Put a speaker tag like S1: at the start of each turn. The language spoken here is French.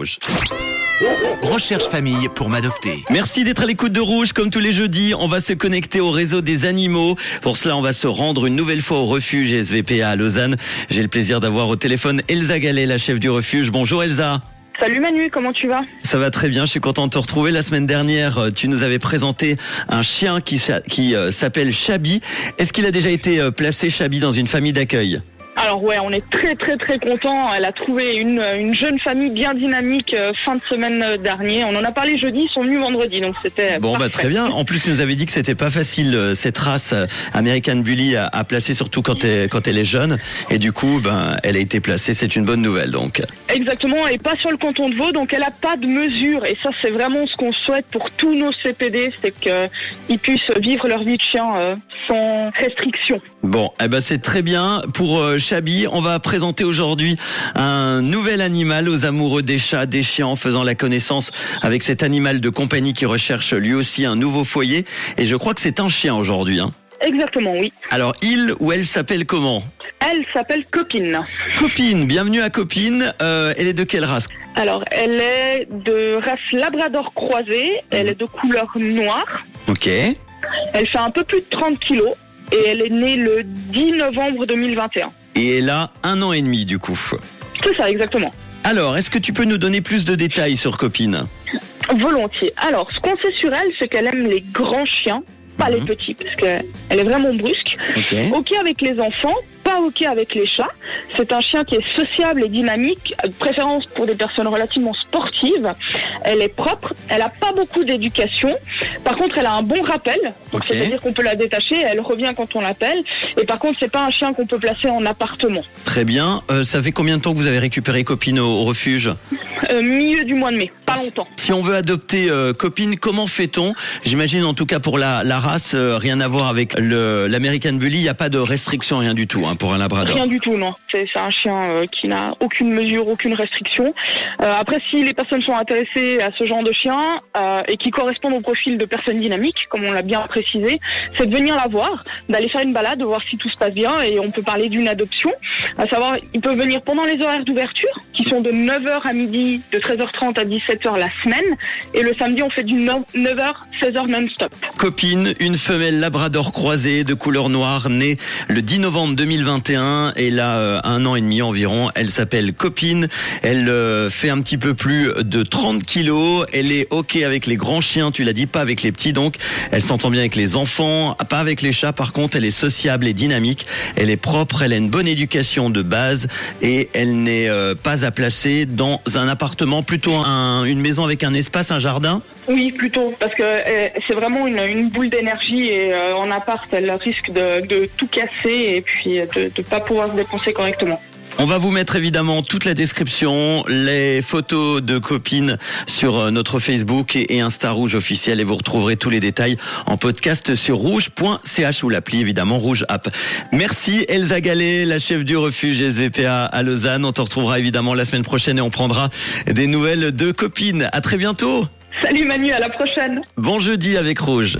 S1: Rouge. Recherche famille pour m'adopter.
S2: Merci d'être à l'écoute de Rouge. Comme tous les jeudis, on va se connecter au réseau des animaux. Pour cela, on va se rendre une nouvelle fois au refuge SVPA à Lausanne. J'ai le plaisir d'avoir au téléphone Elsa Gallet, la chef du refuge. Bonjour Elsa.
S3: Salut Manu, comment tu vas?
S2: Ça va très bien, je suis content de te retrouver. La semaine dernière, euh, tu nous avais présenté un chien qui euh, s'appelle Chabi. Est-ce qu'il a déjà été euh, placé, Chabi, dans une famille d'accueil?
S3: Alors ouais, on est très très très content. Elle a trouvé une, une jeune famille bien dynamique euh, fin de semaine euh, dernier. On en a parlé jeudi, ils sont venus vendredi, donc c'était
S2: Bon, bah très bien. En plus, tu nous avais dit que c'était pas facile euh, cette race euh, American Bully à, à placer, surtout quand elle, quand elle est jeune. Et du coup, ben, elle a été placée. C'est une bonne nouvelle, donc.
S3: Exactement, et pas sur le canton de Vaud, donc elle a pas de mesure. Et ça, c'est vraiment ce qu'on souhaite pour tous nos CPD, c'est qu'ils puissent vivre leur vie de chien euh, sans restriction.
S2: Bon, eh ben c'est très bien. Pour euh, Chabi, on va présenter aujourd'hui un nouvel animal aux amoureux des chats, des chiens, en faisant la connaissance avec cet animal de compagnie qui recherche lui aussi un nouveau foyer. Et je crois que c'est un chien aujourd'hui. Hein.
S3: Exactement, oui.
S2: Alors, il ou elle s'appelle comment?
S3: Elle s'appelle Copine.
S2: Copine, bienvenue à Copine. Euh, elle est de quelle race?
S3: Alors, elle est de race Labrador croisée, elle est de couleur noire.
S2: Ok.
S3: Elle fait un peu plus de 30 kilos et elle est née le 10 novembre 2021.
S2: Et elle a un an et demi du coup.
S3: C'est ça, exactement.
S2: Alors, est-ce que tu peux nous donner plus de détails sur Copine?
S3: Volontiers. Alors, ce qu'on sait sur elle, c'est qu'elle aime les grands chiens, pas les
S2: Mhm.
S3: petits, parce qu'elle est vraiment brusque.
S2: Ok.
S3: Ok avec les enfants, pas ok avec les chats. C'est un chien qui est sociable et dynamique, de préférence pour des personnes relativement sportives. Elle est propre, elle a pas beaucoup d'éducation. Par contre, elle a un bon rappel, c'est-à-dire qu'on peut la détacher, elle revient quand on l'appelle. Et par contre, c'est pas un chien qu'on peut placer en appartement.
S2: Très bien. Euh, ça fait combien de temps que vous avez récupéré Copine au, au refuge?
S3: Euh, milieu du mois de mai, pas longtemps.
S2: Si on veut adopter euh, Copine, comment fait-on? J'imagine en tout cas pour la, la race, euh, rien à voir avec l'American Bully, il n'y a pas de restriction, rien du tout hein, pour un labrador.
S3: Rien du tout, non. C'est un chien euh, qui n'a aucune mesure, aucune restriction. Après, si les personnes sont intéressées à ce genre de chien et qui correspondent au profil de personnes dynamiques, comme on l'a bien précisé, c'est de venir la voir, d'aller faire une balade, de voir si tout se passe bien et on peut parler d'une adoption. À savoir, ils peuvent venir pendant les horaires d'ouverture, qui sont de 9h à midi, de 13h30 à 17h la semaine. Et le samedi, on fait du 9h, 16h non-stop.
S2: Copine, une femelle labrador croisée de couleur noire, née le 10 novembre 2021. Elle a euh, un an et demi environ. Elle s'appelle Copine. Elle euh, fait un petit peu plus de 30 kilos. Elle est ok avec les grands chiens, tu l'as dit, pas avec les petits donc. Elle s'entend bien avec les enfants, pas avec les chats. Par contre, elle est sociable et dynamique. Elle est propre, elle a une bonne éducation de base et elle n'est euh, pas à placer dans un appartement, plutôt un- une maison avec un espace, un jardin.
S3: Oui, plutôt, parce que euh, c'est vraiment une, boule d'énergie et euh, en appart, elle risque de, de tout casser et puis de ne pas pouvoir se dépenser correctement.
S2: On va vous mettre évidemment toute la description, les photos de copines sur euh, notre Facebook et et Insta Rouge officiel et vous retrouverez tous les détails en podcast sur rouge.ch ou l'appli évidemment Rouge App. Merci Elsa Gallet, la chef du refuge SVPA à Lausanne. On te retrouvera évidemment la semaine prochaine et on prendra des nouvelles de copines. À très bientôt.
S3: Salut Manu, à la prochaine
S2: Bon jeudi avec Rouge.